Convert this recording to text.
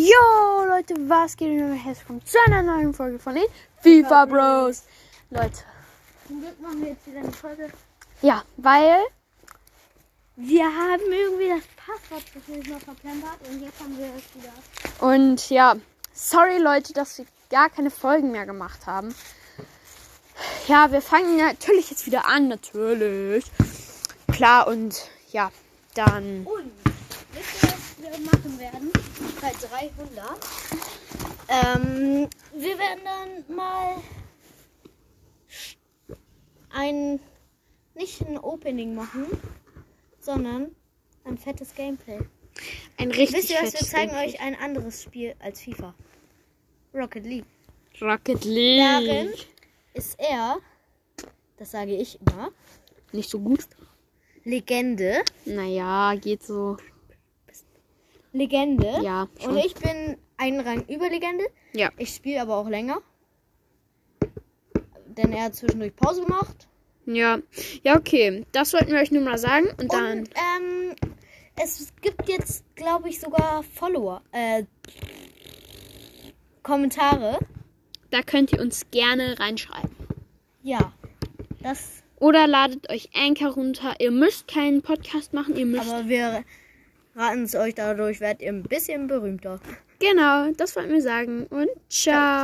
Jo, Leute, was geht denn herzlich willkommen zu einer neuen Folge von den FIFA Bros. Leute, Zum Glück machen wir jetzt wieder eine Folge. ja, weil, Wir haben irgendwie das Passwort zwischendurch mal verplempert und jetzt haben wir es wieder. und ja, sorry Leute, dass wir gar keine Folgen mehr gemacht haben. Ja, wir fangen natürlich jetzt wieder an, natürlich. Klar, und ja, dann, Und wir machen werden? Bei 300. Ähm, wir werden dann mal ein, nicht ein Opening machen, sondern ein fettes Gameplay. ein richtig Wisst ihr was, wir zeigen Gameplay. euch ein anderes Spiel als FIFA. Rocket League. Rocket League. Darin ist er, das sage ich immer, Nicht so gut. Legende. Naja, geht so. Legende. Ja, schon. Und ich bin einen Rang über Legende. Ja. Ich spiele aber auch länger. Denn er hat zwischendurch Pause gemacht. Ja, ja, okay. Das wollten wir euch nur mal sagen. Und dann. Und ähm, es gibt jetzt, glaube ich, sogar Follower. Äh, Kommentare. Da könnt ihr uns gerne reinschreiben. Ja. Das. Oder ladet euch Anchor runter. Ihr müsst keinen Podcast machen. Ihr müsst. Aber wir raten es euch dadurch, werdet ihr ein bisschen berühmter. genau, das wollten wir sagen. Und ciao.